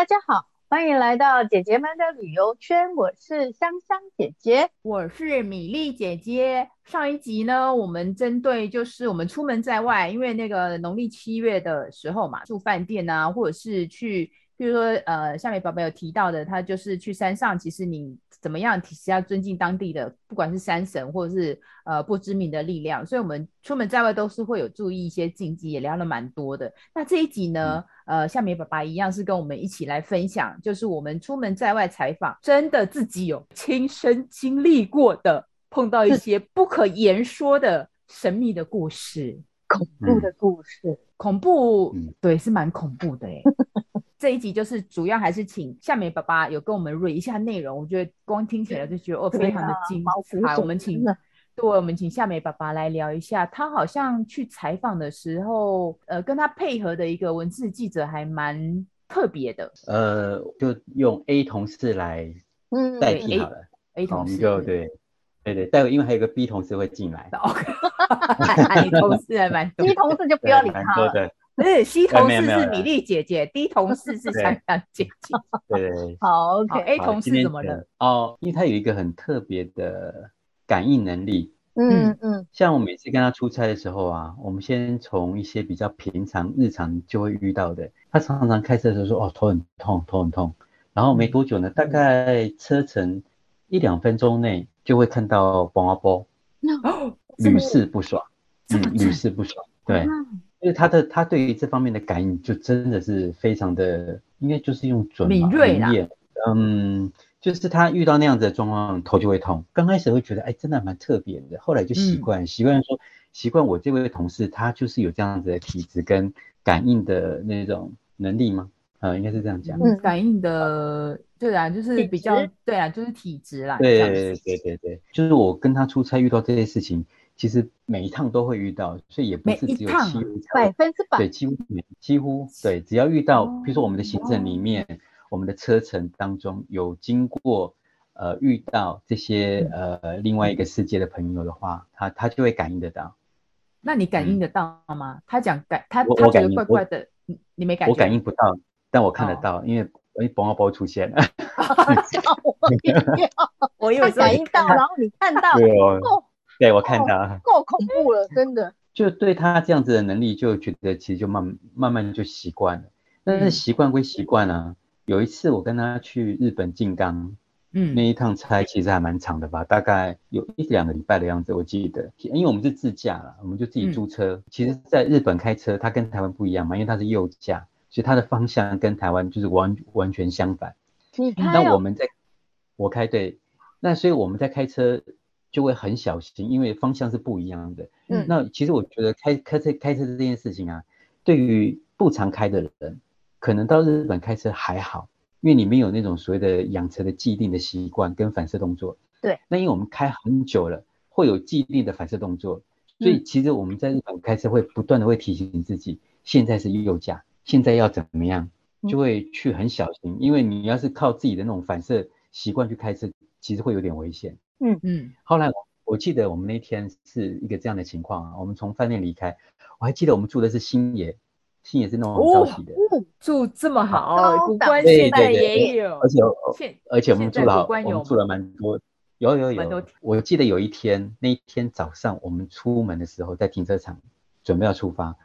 大家好，欢迎来到姐姐们的旅游圈。我是香香姐姐，我是米粒姐姐。上一集呢，我们针对就是我们出门在外，因为那个农历七月的时候嘛，住饭店啊，或者是去。比如说，呃，夏美宝宝有提到的，他就是去山上，其实你怎么样，其实要尊敬当地的，不管是山神或者是呃不知名的力量。所以，我们出门在外都是会有注意一些禁忌，也聊了蛮多的。那这一集呢，呃，夏美爸爸一样是跟我们一起来分享，就是我们出门在外采访，真的自己有亲身经历过的，碰到一些不可言说的神秘的故事，恐怖的故事，嗯、恐怖，对，是蛮恐怖的哎。这一集就是主要还是请夏美爸爸有跟我们捋一下内容，我觉得光听起来就觉得哦非常的精彩。我们请，对，我们请夏美爸爸来聊一下，他好像去采访的时候，呃，跟他配合的一个文字记者还蛮特别的。呃，就用 A 同事来代替好了。嗯、A, A 同事就对，对对，待会因为还有一个 B 同事会进来。OK，同事还蛮多，B 同事就不要理他了。是 C 同事是米粒姐姐，D 同 事是香香姐姐。对，对，好 OK，A 同事怎么了？哦，因为他有一个很特别的感应能力。嗯嗯，像我每次跟他出差的时候啊，我们先从一些比较平常日常就会遇到的，他常常开车的时候说：“哦，头很痛，头很痛。”然后没多久呢，大概车程一两分钟内就会看到波啊波，屡试不爽，嗯，屡试不爽，对。因为他的他对于这方面的感应就真的是非常的，应该就是用准敏锐啦。嗯，就是他遇到那样子的状况，头就会痛。刚开始会觉得，哎，真的蛮特别的。后来就习惯，习惯说，习惯我这位同事，他就是有这样子的体质跟感应的那种能力吗？啊，应该是这样讲。嗯，感应的，对啊，就是比较，对啊，就是体质啦。对对对对对，就是我跟他出差遇到这些事情。其实每一趟都会遇到，所以也不是只有七百分之百，对，几乎几乎对，只要遇到，比如说我们的行程里面，哦、我们的车程当中有经过呃遇到这些呃另外一个世界的朋友的话，他他就会感应得到。那你感应得到吗？嗯、他讲感，他他觉得怪怪的，你你没感觉？我感应不到，但我看得到，哦、因为哎，宝宝包出现了，吓我一跳，我有感应到，然后你看到，对哦。对，我看到够恐怖了，真的。就对他这样子的能力，就觉得其实就慢慢慢就习惯了。但是习惯归习惯啊，有一次我跟他去日本静冈，嗯，那一趟差其实还蛮长的吧，大概有一两个礼拜的样子，我记得。因为我们是自驾了，我们就自己租车。其实，在日本开车，它跟台湾不一样嘛，因为它是右驾，所以它的方向跟台湾就是完完全相反。你开？那我们在，我开对，那所以我们在开车。就会很小心，因为方向是不一样的。嗯，那其实我觉得开开车开车这件事情啊，对于不常开的人，可能到日本开车还好，因为你没有那种所谓的养成的既定的习惯跟反射动作。对。那因为我们开很久了，会有既定的反射动作，所以其实我们在日本开车会不断的会提醒自己，现在是右驾，现在要怎么样，就会去很小心，因为你要是靠自己的那种反射习惯去开车，其实会有点危险。嗯。嗯，后来我我记得我们那天是一个这样的情况啊，我们从饭店离开，我还记得我们住的是星野，星野是那种很高级的，哦，住这么好，古关现在也有，而且而且我们住了我们住了蛮多，有有有，我记得有一天那一天早上我们出门的时候在停车场准备要出发，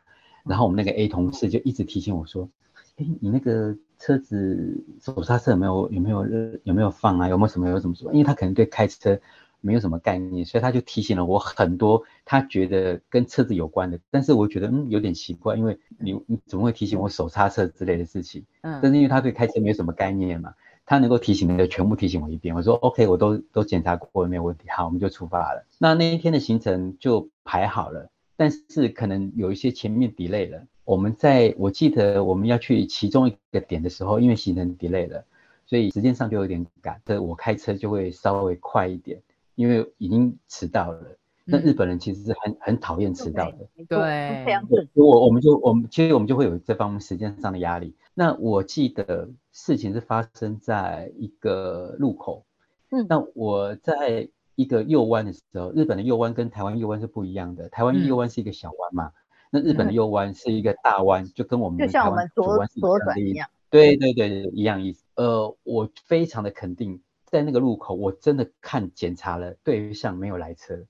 然后我们那个 A 同事就一直提醒我说，哎，你那个。车子手刹车有没有有没有有没有放啊？有没有什么有什么什么？因为他可能对开车没有什么概念，所以他就提醒了我很多他觉得跟车子有关的。但是我觉得嗯有点奇怪，因为你你怎么会提醒我手刹车之类的事情？嗯，但是因为他对开车没有什么概念嘛，他能够提醒的全部提醒我一遍。我说 OK，我都都检查过了，没有问题。好，我们就出发了。那那一天的行程就排好了，但是可能有一些前面 delay 了。我们在我记得我们要去其中一个点的时候，因为行程 delay 了，所以时间上就有点赶。这我开车就会稍微快一点，因为已经迟到了。那日本人其实是很很讨厌迟到的。对，对，我我们就我们其实我们就会有这方面时间上的压力。那我记得事情是发生在一个路口。嗯，那我在一个右弯的时候，日本的右弯跟台湾右弯是不一样的。台湾右弯是一个小弯嘛。那日本的右弯是一个大弯，就跟我们的台湾左弯是一样。对对对对，一样意思。呃，我非常的肯定，在那个路口，我真的看检查了，对向没有来车。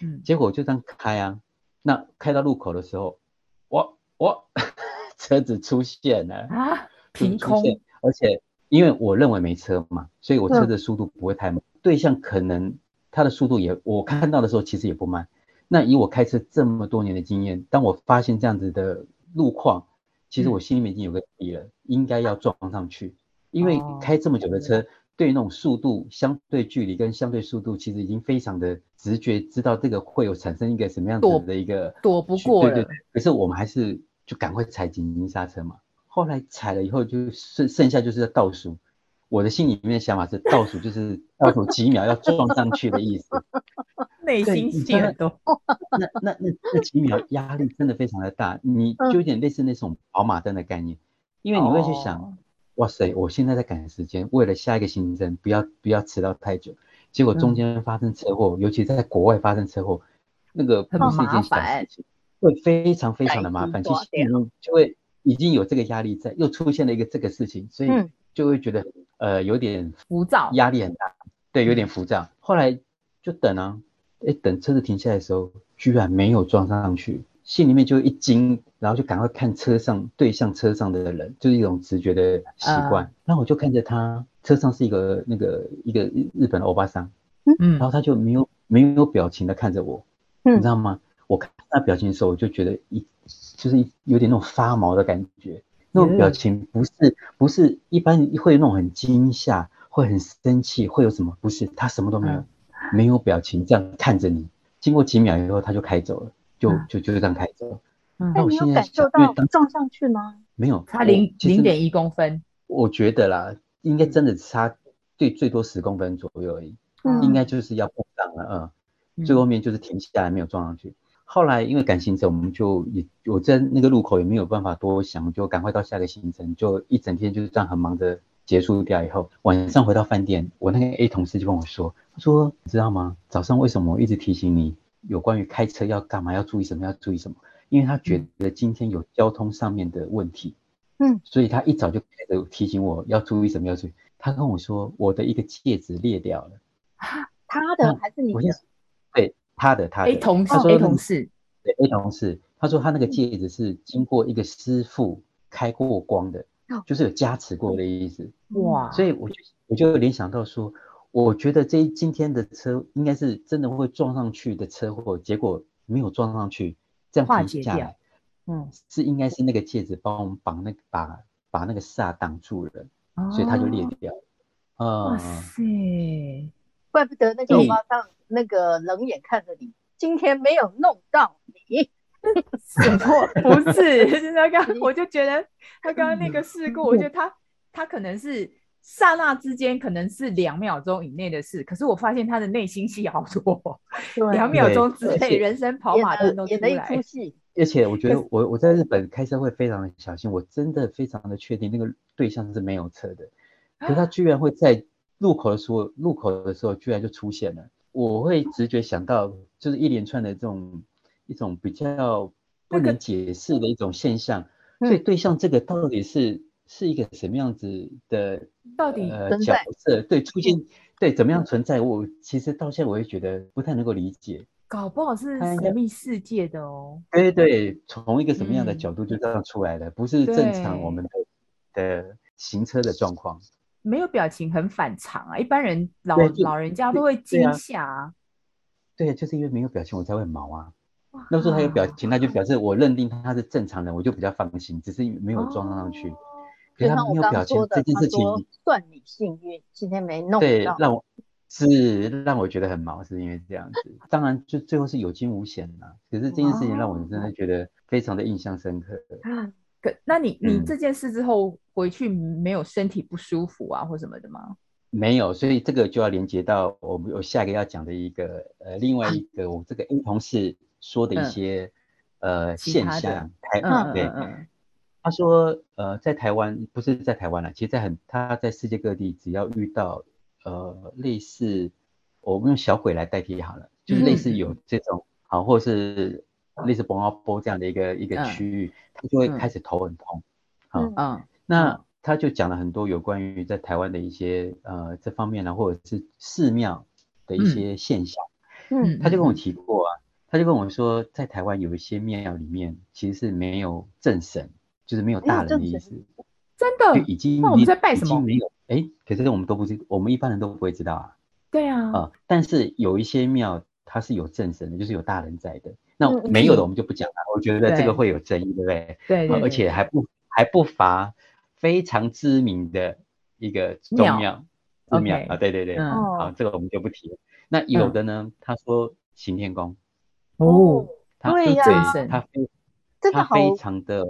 嗯，结果就这样开啊，那开到路口的时候，我我 车子出现了啊，凭空，而且因为我认为没车嘛，所以我车的速度不会太慢，嗯、对向可能他的速度也，我看到的时候其实也不慢。那以我开车这么多年的经验，当我发现这样子的路况，其实我心里面已经有个底了，嗯、应该要撞上去，因为开这么久的车，哦、对那种速度、相对距离跟相对速度，其实已经非常的直觉，知道这个会有产生一个什么样子的一个躲，躲不过。对对对。可是我们还是就赶快踩紧急刹车嘛。后来踩了以后，就剩剩下就是要倒数。我的心里面的想法是倒数就是倒数几秒要撞上去的意思。内心戏很多。那那那那几秒压力真的非常的大，你就有点类似那种跑马灯的概念，因为你会去想，哦、哇塞，我现在在赶时间，为了下一个行程不要不要迟到太久，结果中间发生车祸，嗯、尤其在国外发生车祸，那个不是一件小事情，会非常非常的麻烦，其实就会已经有这个压力在，又出现了一个这个事情，所以就会觉得、嗯、呃有点浮躁，压力很大，对，有点浮躁。后来就等啊。哎，等车子停下来的时候，居然没有撞上去，心里面就一惊，然后就赶快看车上对向车上的人，就是一种直觉的习惯。然后、uh, 我就看着他，车上是一个那个一个日本的欧巴桑，嗯，然后他就没有没有表情的看着我，嗯，你知道吗？我看他表情的时候，我就觉得一就是有点那种发毛的感觉，那种表情不是不是一般会有那种很惊吓，会很生气，会有什么？不是，他什么都没有。Uh, 没有表情，这样看着你。经过几秒以后，他就开走了，就就就这样开走了。嗯，那我现在感受到撞上去吗？没有，差零零点一公分。我觉得啦，应该真的差对最多十公分左右而已。嗯，应该就是要碰上了，嗯，最后面就是停下来没有撞上去。后来因为赶行程，我们就也我在那个路口也没有办法多想，就赶快到下个行程，就一整天就是这样很忙的。结束掉以后，晚上回到饭店，我那个 A 同事就跟我说：“他说你知道吗？早上为什么我一直提醒你有关于开车要干嘛，要注意什么，要注意什么？因为他觉得今天有交通上面的问题，嗯，所以他一早就开始提醒我要注意什么，要注意。他跟我说我的一个戒指裂掉了，啊，他的还是你的？对，他的，他的 A 同事，他说 A 同事，对 A 同事，他说他那个戒指是经过一个师傅开过光的。”就是有加持过的意思。哇，所以我就我就联想到说，我觉得这今天的车应该是真的会撞上去的车祸，结果没有撞上去，这样停下来，嗯，是应该是那个戒指帮我们绑那个把把那个煞挡住了，所以它就裂掉。了。哇塞，怪不得那个马上那个冷眼看着你，今天没有弄到你。什么？不是，就是他刚，我就觉得他刚刚那个事故，我觉得他他可能是刹那之间，可能是两秒钟以内的事，可是我发现他的内心戏好多，两秒钟之内人生跑马灯都出来。而且我觉得我我在日本开车会非常的小心，我真的非常的确定那个对象是没有车的，可是他居然会在路口的时候，路口的时候居然就出现了，我会直觉想到就是一连串的这种。一种比较不能解释的一种现象，那个、所以对象这个到底是、嗯、是一个什么样子的？到底呃角色对出现对怎么样存在？我其实到现在我也觉得不太能够理解，搞不好是神秘世界的哦。对对，从一个什么样的角度就这样出来的，嗯、不是正常我们的的行车的状况。没有表情很反常啊，一般人老老人家都会惊吓啊。对，就是因为没有表情，我才会毛啊。那时候他有表情，那就表示我认定他是正常人，我就比较放心。只是没有装上去，可是他没有表情这件事情，算你幸运，今天没弄到。对，让我是让我觉得很毛，是因为这样子。当然，就最后是有惊无险呐。可是这件事情让我真的觉得非常的印象深刻。可那你你这件事之后回去没有身体不舒服啊或什么的吗？没有，所以这个就要连接到我们我下一个要讲的一个呃另外一个我这个 A 同事。说的一些、嗯、呃现象，台嗯对，他说呃在台湾不是在台湾了，其实在很他在世界各地，只要遇到呃类似我们用小鬼来代替好了，就是类似有这种好、嗯、或者是类似崩阿波这样的一个一个区域，他就会开始头很痛，啊嗯，那他就讲了很多有关于在台湾的一些呃这方面呢，或者是寺庙的一些现象。嗯，他就跟我提过啊，他就跟我说，在台湾有一些庙里面其实是没有正神，就是没有大人的意思。真的？就已经那我们在拜什么？没有。哎，可是我们都不知，我们一般人都不会知道啊。对啊。啊、呃，但是有一些庙它是有正神的，就是有大人在的。那没有的我们就不讲了，我觉得这个会有争议，对不对？对，对。而且还不还不乏非常知名的一个宗庙，寺庙啊，对对对。嗯。好，这个我们就不提了。那有的呢，嗯、他说行天宫。哦。对呀。他非他非常的。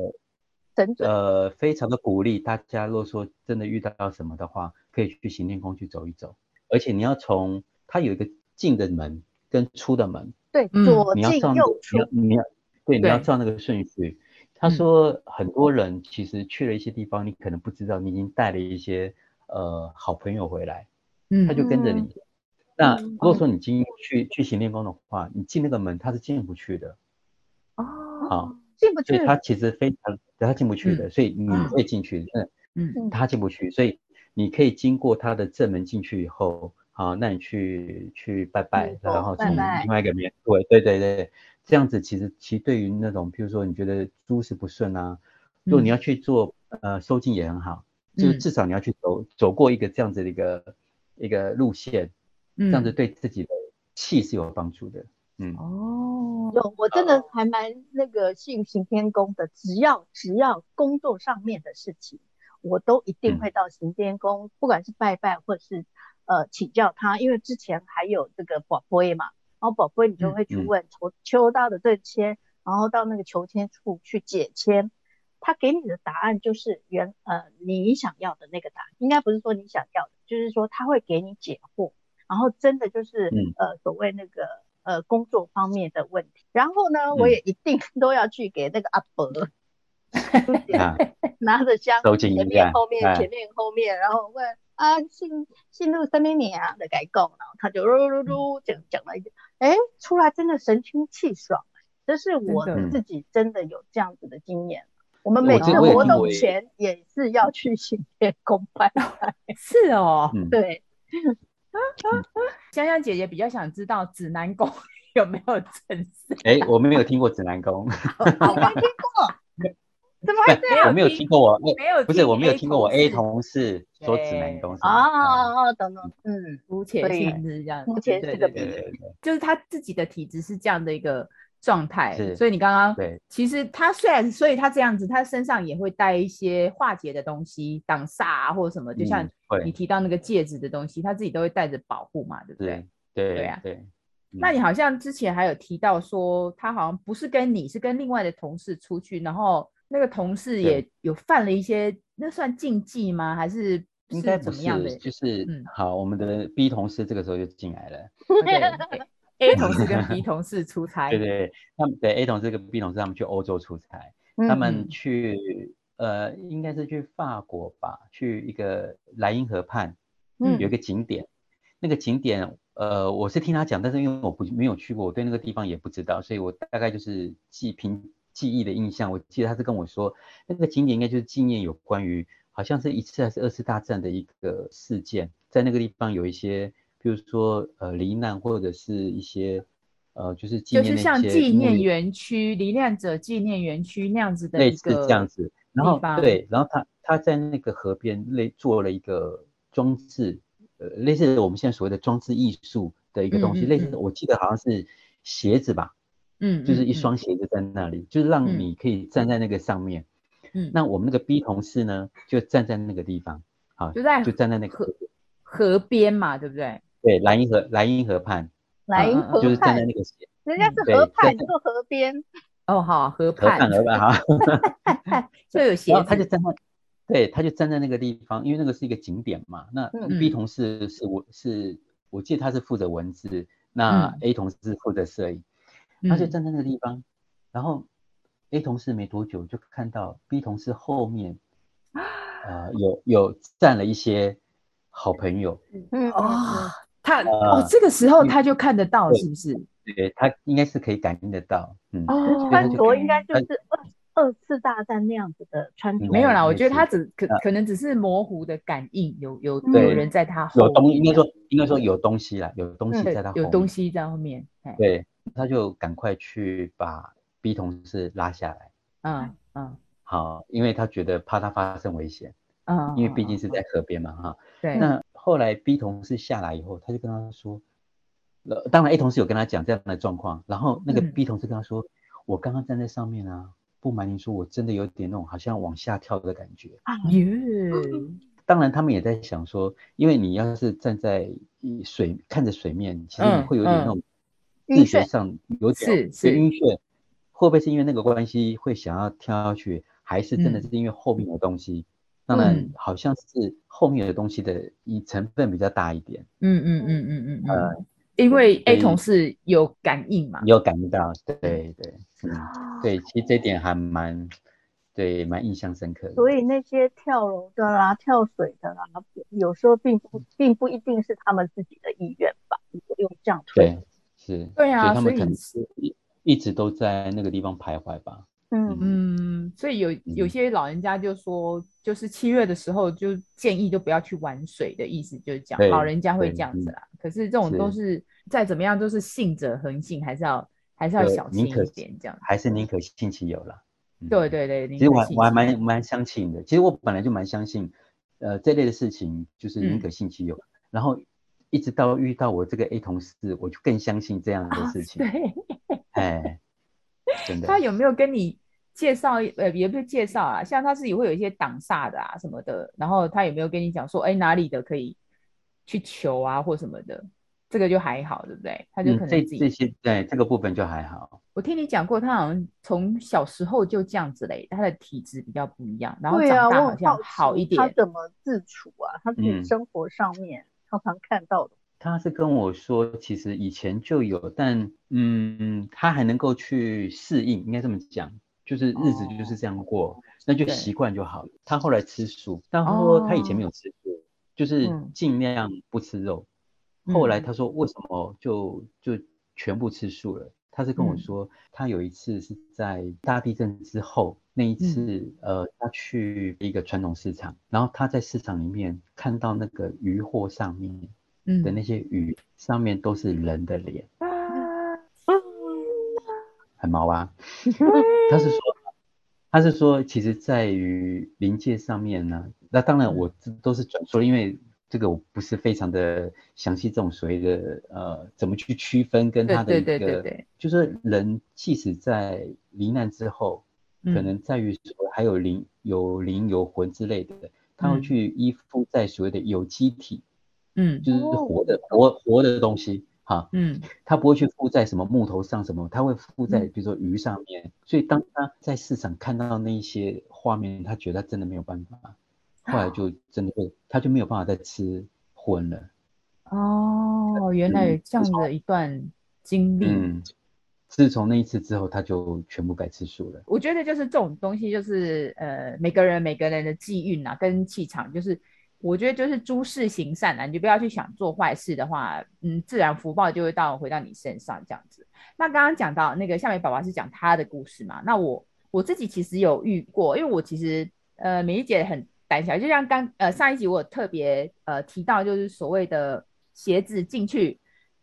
呃，非常的鼓励大家，如果说真的遇到什么的话，可以去行天宫去走一走。而且你要从它有一个进的门跟出的门，对，左进右出，你要你要对，你要照那个顺序。他说很多人其实去了一些地方，你可能不知道，你已经带了一些呃好朋友回来，嗯，他就跟着你。那如果说你进去去行天宫的话，你进那个门，他是进不去的。哦，好。进不去，所以他其实非常，他进不去的，嗯、所以你会进去，嗯嗯，他进不去，所以你可以经过他的正门进去以后，好，那你去去拜拜，嗯、然后从另外一个面，对对对对，这样子其实其实对于那种，譬如说你觉得诸事不顺啊，如果你要去做呃收进也很好，嗯、就是至少你要去走走过一个这样子的一个一个路线，嗯、这样子对自己的气是有帮助的。嗯。哦，有，我真的还蛮那个信行天宫的，只要只要工作上面的事情，我都一定会到行天宫，嗯、不管是拜拜或是呃请教他，因为之前还有这个宝贝嘛，然后宝贝你就会去问求、嗯、求到的这签，然后到那个求签处去解签，他给你的答案就是原呃你想要的那个答案，应该不是说你想要的，就是说他会给你解惑，然后真的就是、嗯、呃所谓那个。呃，工作方面的问题，然后呢，嗯、我也一定 都要去给那个阿伯，拿着香，前面后面前面后面，然后问啊，姓姓陆什么名啊的改供，然后他就噜噜噜讲讲了一句，哎，出来真的神清气爽，这是我自己真的有这样子的经验。我们每次活动前也是要去行天宫拜拜，是哦，对。香香姐姐比较想知道指南宫 有没有正事？哎、欸，我没有听过指南宫，我没听过，怎么会这样？我没有听过。我，没有，不是我没有听过我 A 同事说指南宫啊哦，等等，嗯，目前是这样，目前是个比就是他自己的体质是这样的一个。状态，所以你刚刚对，其实他虽然，所以他这样子，他身上也会带一些化解的东西，挡煞啊或者什么，就像你提到那个戒指的东西，他自己都会带着保护嘛，对不对？对对啊，对。那你好像之前还有提到说，他好像不是跟你是跟另外的同事出去，然后那个同事也有犯了一些，那算禁忌吗？还是应该怎么样的？就是嗯，好，我们的 B 同事这个时候就进来了。A 同事跟 B 同事出差，对 对，他们对 A 同事跟 B 同事他们去欧洲出差，嗯、他们去呃应该是去法国吧，去一个莱茵河畔，嗯，有一个景点，嗯、那个景点呃我是听他讲，但是因为我不没有去过，我对那个地方也不知道，所以我大概就是记凭记忆的印象，我记得他是跟我说那个景点应该就是纪念有关于好像是一次还是二次大战的一个事件，在那个地方有一些。比如说，呃，罹难或者是一些，呃，就是纪念就是像纪念园区、罹难者纪念园区那样子的类似这样子。然后对，然后他他在那个河边类做了一个装置，呃，类似我们现在所谓的装置艺术的一个东西，嗯嗯嗯类似我记得好像是鞋子吧，嗯，就是一双鞋子在那里，就是让你可以站在那个上面。嗯，那我们那个 B 同事呢，就站在那个地方，好，就在就站在那个河河边嘛，对不对？对，莱茵河，莱茵河畔，莱茵河畔就是站在那个，人家是河畔，你说河边，哦，好，河畔，河畔，河畔，哈，就有鞋，他就站在，对，他就站在那个地方，因为那个是一个景点嘛。那 B 同事是我是，我记得他是负责文字，那 A 同事是负责摄影，他就站在那个地方，然后 A 同事没多久就看到 B 同事后面，呃，有有站了一些好朋友，嗯哦。他哦，这个时候他就看得到，是不是？对，他应该是可以感应得到。嗯，哦，穿着应该就是二二次大战那样子的穿着。没有啦，我觉得他只可可能只是模糊的感应，有有有人在他后面，有东应该说应该说有东西啦，有东西在他后面，有东西在后面。对，他就赶快去把 B 同事拉下来。嗯嗯。好，因为他觉得怕他发生危险。嗯。因为毕竟是在河边嘛，哈。对。那后来 B 同事下来以后，他就跟他说。呃，当然 A 同事有跟他讲这样的状况，然后那个 B 同事跟他说：“嗯、我刚刚站在上面啊，不瞒您说，我真的有点那种好像往下跳的感觉。”啊当然他们也在想说，因为你要是站在水看着水面，其实你会有点那种视觉上有点晕眩，会不会是因为那个关系会想要跳下去，还是真的是因为后面有东西？嗯、当然好像是后面的东西的以成分比较大一点。嗯嗯嗯嗯嗯呃。因为 A 同事有感应嘛，有感应到，对对，嗯，对，其实这点还蛮，对，蛮印象深刻的。所以那些跳楼的啦、跳水的啦，有时候并不并不一定是他们自己的意愿吧？用这样推，对，是，对啊，所以他们可能是一一直都在那个地方徘徊吧。嗯嗯，所以有有些老人家就说，就是七月的时候就建议就不要去玩水的意思，就是讲老人家会这样子啦。可是这种都是再怎么样都是信者恒信，还是要还是要小心一点，这样还是宁可信其有啦。对对对，其实我我还蛮蛮相信的。其实我本来就蛮相信，呃，这类的事情就是宁可信其有。然后一直到遇到我这个 A 同事，我就更相信这样的事情。对，哎，真的。他有没有跟你？介绍呃，也不是介绍啊，像他自己会有一些挡煞的啊什么的，然后他有没有跟你讲说，哎，哪里的可以去求啊或什么的，这个就还好，对不对？他就可能自己、嗯、这，这些对这个部分就还好。我听你讲过，他好像从小时候就这样子嘞，他的体质比较不一样，然后长大好像好一点。啊、他怎么自处啊？他自己生活上面常常看到的。嗯、他是跟我说，其实以前就有，但嗯，他还能够去适应，应该这么讲。就是日子就是这样过，哦、那就习惯就好了。他后来吃素，但他说他以前没有吃素，哦、就是尽量不吃肉。嗯、后来他说为什么就就全部吃素了？他是跟我说，他有一次是在大地震之后那一次，嗯、呃，他去一个传统市场，然后他在市场里面看到那个鱼货上面的那些鱼上面都是人的脸。嗯很毛啊，他是说，他是说，其实在于临界上面呢，那当然我这都是转说，因为这个我不是非常的详细，这种所谓的呃，怎么去区分跟他的一个，对对对对对，就是人即使在罹难之后，可能在于说还有灵、有灵、有魂之类的，他会去依附在所谓的有机体，嗯，就是活的活活的东西。哈，嗯，他不会去附在什么木头上什么，他会附在比如说鱼上面。嗯、所以当他在市场看到那一些画面，他觉得他真的没有办法，后来就真的会，他就没有办法再吃荤了。哦，原来有这样的一段经历。嗯，自从那一次之后，他就全部改吃素了。我觉得就是这种东西，就是呃，每个人每个人的际遇啊，跟气场，就是。我觉得就是诸事行善啊，你就不要去想做坏事的话，嗯，自然福报就会到回到你身上这样子。那刚刚讲到那个夏美宝宝是讲他的故事嘛？那我我自己其实有遇过，因为我其实呃美丽姐很胆小，就像刚呃上一集我有特别呃提到，就是所谓的鞋子进去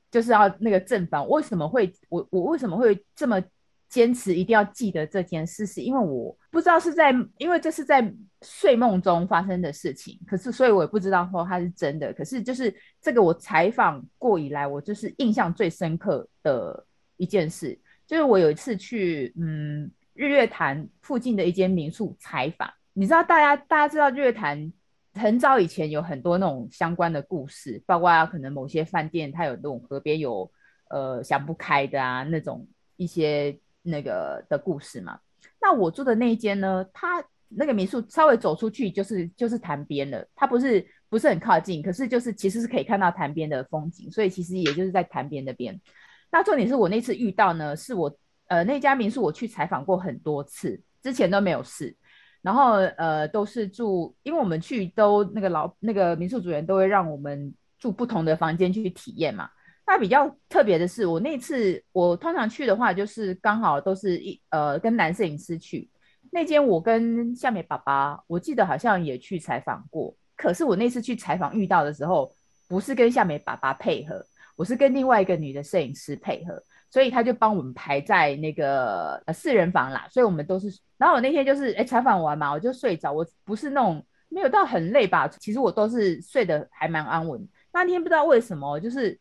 就是要那个正方，为什么会我我为什么会这么坚持一定要记得这件事？是因为我不知道是在，因为这是在睡梦中发生的事情，可是所以我也不知道说它是真的。可是就是这个我采访过以来，我就是印象最深刻的一件事，就是我有一次去嗯日月潭附近的一间民宿采访。你知道大家大家知道日月潭很早以前有很多那种相关的故事，包括可能某些饭店它有那种河边有呃想不开的啊那种一些。那个的故事嘛，那我住的那一间呢，它那个民宿稍微走出去就是就是潭边了，它不是不是很靠近，可是就是其实是可以看到潭边的风景，所以其实也就是在潭边那边。那重点是我那次遇到呢，是我呃那家民宿我去采访过很多次，之前都没有事，然后呃都是住，因为我们去都那个老那个民宿主人都会让我们住不同的房间去体验嘛。那比较特别的是，我那次我通常去的话，就是刚好都是一呃跟男摄影师去。那间我跟夏美爸爸，我记得好像也去采访过。可是我那次去采访遇到的时候，不是跟夏美爸爸配合，我是跟另外一个女的摄影师配合，所以他就帮我们排在那个呃四人房啦。所以我们都是，然后我那天就是哎采访完嘛，我就睡着。我不是那种没有到很累吧，其实我都是睡得还蛮安稳。那天不知道为什么，就是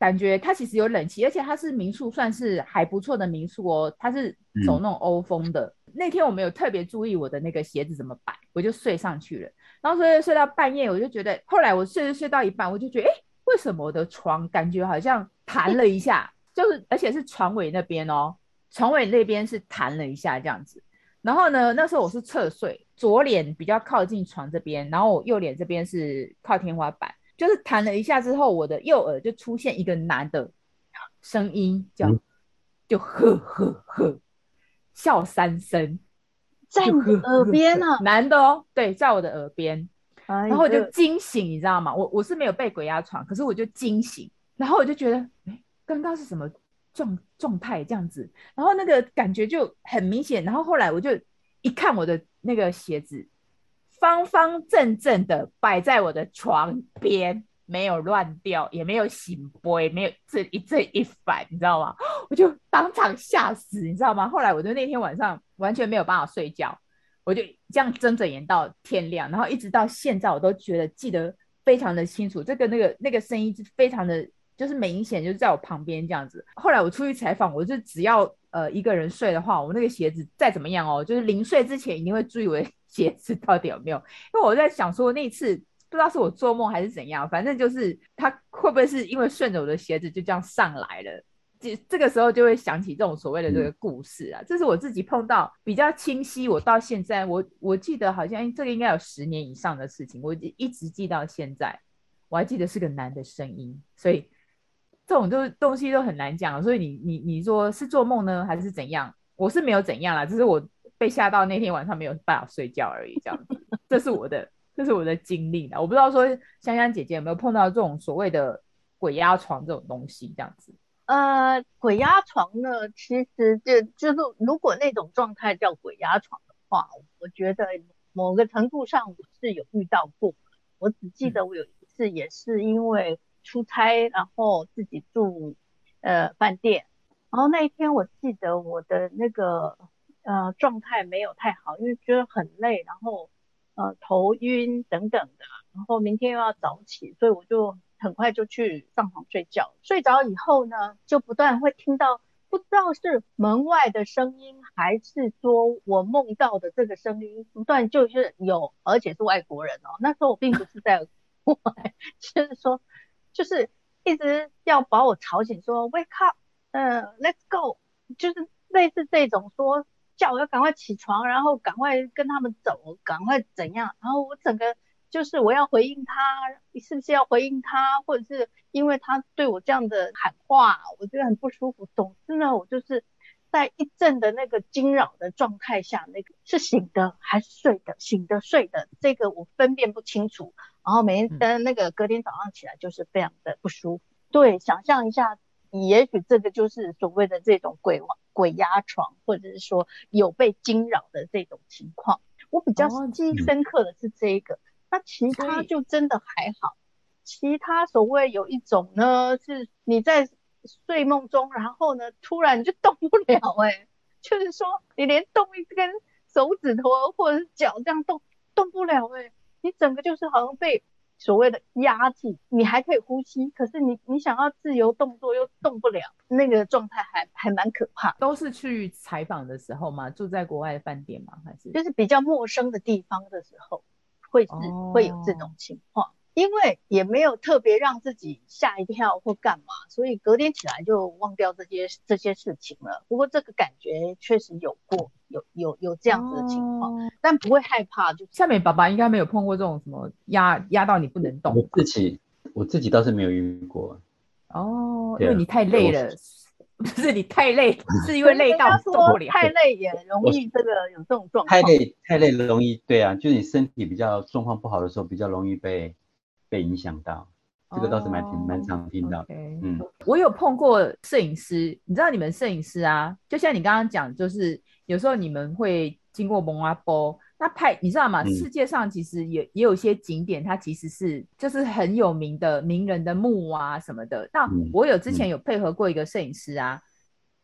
感觉它其实有冷气，而且它是民宿，算是还不错的民宿哦。它是走那种欧风的。嗯、那天我没有特别注意我的那个鞋子怎么摆，我就睡上去了。然后睡睡到半夜，我就觉得，后来我睡睡到一半，我就觉得，哎，为什么我的床感觉好像弹了一下？就是而且是床尾那边哦，床尾那边是弹了一下这样子。然后呢，那时候我是侧睡，左脸比较靠近床这边，然后我右脸这边是靠天花板。就是弹了一下之后，我的右耳就出现一个男的声音，叫就呵呵呵笑三声，在你耳边呢、啊，男的哦，对，在我的耳边，然后我就惊醒，你知道吗？我我是没有被鬼压床，可是我就惊醒，然后我就觉得，哎，刚刚是什么状状态这样子？然后那个感觉就很明显，然后后来我就一看我的那个鞋子。方方正正的摆在我的床边，没有乱掉，也没有醒波，也没有这一正一反，你知道吗？我就当场吓死，你知道吗？后来我就那天晚上完全没有办法睡觉，我就这样睁着眼到天亮，然后一直到现在我都觉得记得非常的清楚，这个那个那个声音是非常的，就是明显就是在我旁边这样子。后来我出去采访，我就只要呃一个人睡的话，我那个鞋子再怎么样哦，就是临睡之前一定会注意我的。鞋子到底有没有？因为我在想说，那次不知道是我做梦还是怎样，反正就是他会不会是因为顺着我的鞋子就这样上来了？这这个时候就会想起这种所谓的这个故事啊。这是我自己碰到比较清晰，我到现在我我记得好像这个应该有十年以上的事情，我一直记到现在，我还记得是个男的声音，所以这种都东西都很难讲。所以你你你说是做梦呢，还是怎样？我是没有怎样啦，只是我。被吓到那天晚上没有办法睡觉而已，这样子，这是我的，这是我的经历的。我不知道说香香姐姐有没有碰到这种所谓的鬼压床这种东西，这样子。呃，鬼压床呢，其实就就是如果那种状态叫鬼压床的话，我觉得某个程度上我是有遇到过。我只记得我有一次也是因为出差，然后自己住呃饭店，然后那一天我记得我的那个。呃，状态没有太好，因为觉得很累，然后呃头晕等等的，然后明天又要早起，所以我就很快就去上床睡觉。睡着以后呢，就不断会听到不知道是门外的声音，还是说我梦到的这个声音，不断就是有，而且是外国人哦。那时候我并不是在 外，就是说，就是一直要把我吵醒，说 wake up，呃，let's go，就是类似这种说。叫我要赶快起床，然后赶快跟他们走，赶快怎样？然后我整个就是我要回应他，你是不是要回应他？或者是因为他对我这样的喊话，我觉得很不舒服。总之呢，我就是在一阵的那个惊扰的状态下，那个是醒的还是睡的？醒的睡的，这个我分辨不清楚。然后每天那个隔天早上起来就是非常的不舒服。对，想象一下。也许这个就是所谓的这种鬼鬼压床，或者是说有被惊扰的这种情况。我比较记忆深刻的是这个，那其他就真的还好。其他所谓有一种呢，是你在睡梦中，然后呢突然就动不了，哎，就是说你连动一根手指头或者是脚这样动动不了，哎，你整个就是好像被。所谓的压住，你还可以呼吸，可是你你想要自由动作又动不了，那个状态还还蛮可怕。都是去采访的时候吗？住在国外的饭店吗？还是就是比较陌生的地方的时候，会是、哦、会有这种情况。因为也没有特别让自己吓一跳或干嘛，所以隔天起来就忘掉这些这些事情了。不过这个感觉确实有过，有有有这样子的情况，哦、但不会害怕。就夏美爸爸应该没有碰过这种什么压压到你不能动。我自己我自己倒是没有遇过。哦，因为你太累了，不是你太累，是因为累到动不了。太累也容易这个有这种状况。太累太累容易，对啊，就是你身体比较状况不好的时候，比较容易被。被影响到，这个倒是蛮挺蛮、oh, 常听到的。Okay. 嗯，我有碰过摄影师，你知道你们摄影师啊，就像你刚刚讲，就是有时候你们会经过蒙阿波，那拍你知道吗？嗯、世界上其实也也有一些景点，它其实是就是很有名的名人的墓啊什么的。那我有之前有配合过一个摄影师啊，嗯、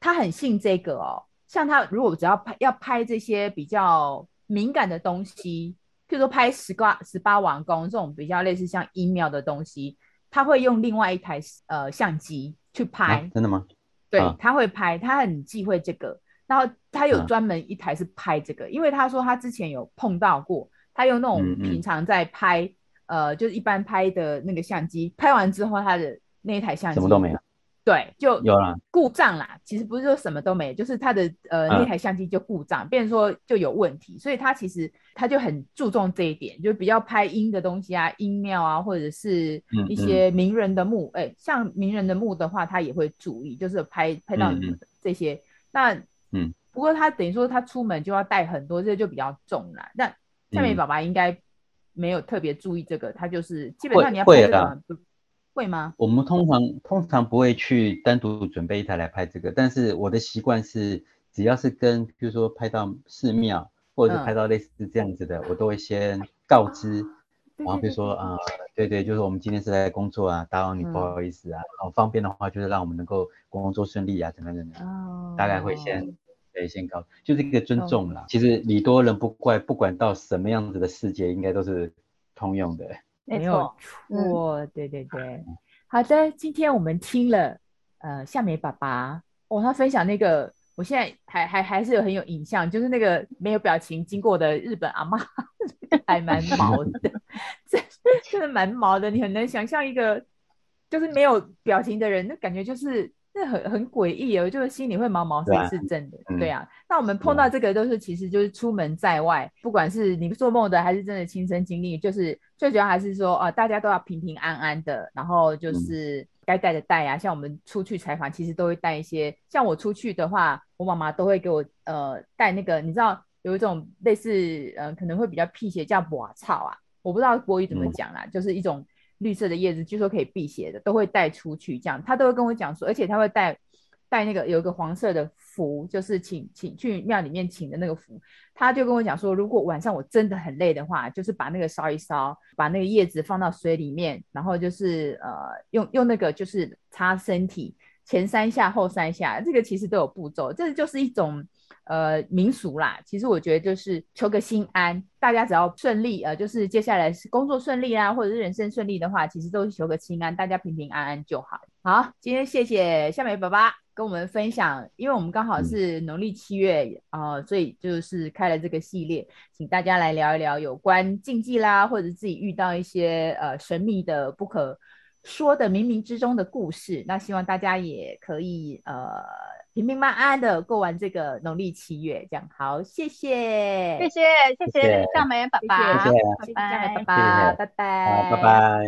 他很信这个哦。像他如果只要拍要拍这些比较敏感的东西，譬如说拍十八十八王宫这种比较类似像阴庙的东西，他会用另外一台呃相机去拍。啊、真的吗？对，啊、他会拍，他很忌讳这个。然后他有专门一台是拍这个，嗯、因为他说他之前有碰到过，他用那种平常在拍，嗯嗯、呃，就是一般拍的那个相机，拍完之后他的那一台相机什么都没有，对，就有了故障啦。其实不是说什么都没有，就是他的呃、嗯、那台相机就故障，变成说就有问题，所以他其实他就很注重这一点，就比较拍阴的东西啊，阴庙啊，或者是一些名人的墓，哎、嗯嗯，像名人的墓的话，他也会注意，就是拍拍到这些、嗯、那。嗯，不过他等于说他出门就要带很多，这个就比较重了。那夏美爸爸应该没有特别注意这个，他就是基本上你要拍这个会，吗？我们通常通常不会去单独准备一台来拍这个，但是我的习惯是，只要是跟比如说拍到寺庙或者是拍到类似这样子的，嗯、我都会先告知，然后比如说啊、呃，对对，就是我们今天是在工作啊，打扰你不好意思啊，然后、嗯、方便的话就是让我们能够工作顺利啊，怎么怎么样，哦、大概会先。对，先告，就是一个尊重啦。Oh. 其实礼多人不怪，不管到什么样子的世界，应该都是通用的。没有错，嗯、对对对。好的，今天我们听了呃夏美爸爸哦，他分享那个，我现在还还还是有很有印象，就是那个没有表情经过的日本阿妈，还蛮毛的，真真的蛮毛的。你很难想象一个就是没有表情的人，那感觉就是。这很很诡异哦，就是心里会毛毛，这是真的，对啊。对啊，那我们碰到这个都是，其实就是出门在外，不管是你做梦的还是真的亲身经历，就是最主要还是说，呃，大家都要平平安安的，然后就是该带的带啊。像我们出去采访，其实都会带一些。像我出去的话，我妈妈都会给我呃带那个，你知道有一种类似呃可能会比较辟邪叫瓦草啊，我不知道国语怎么讲啦，就是一种。绿色的叶子，据说可以辟邪的，都会带出去。这样，他都会跟我讲说，而且他会带带那个有一个黄色的符，就是请请去庙里面请的那个符。他就跟我讲说，如果晚上我真的很累的话，就是把那个烧一烧，把那个叶子放到水里面，然后就是呃用用那个就是擦身体，前三下后三下，这个其实都有步骤，这就是一种。呃，民俗啦，其实我觉得就是求个心安，大家只要顺利，呃，就是接下来是工作顺利啊，或者是人生顺利的话，其实都是求个心安，大家平平安安就好。好，今天谢谢夏美爸爸跟我们分享，因为我们刚好是农历七月啊，呃，所以就是开了这个系列，请大家来聊一聊有关禁忌啦，或者自己遇到一些呃神秘的不可说的冥冥之中的故事，那希望大家也可以呃。平平安安的过完这个农历七月，这样好，谢谢，谢谢，谢谢向美爸爸，谢谢，拜拜，拜拜，拜拜，拜拜。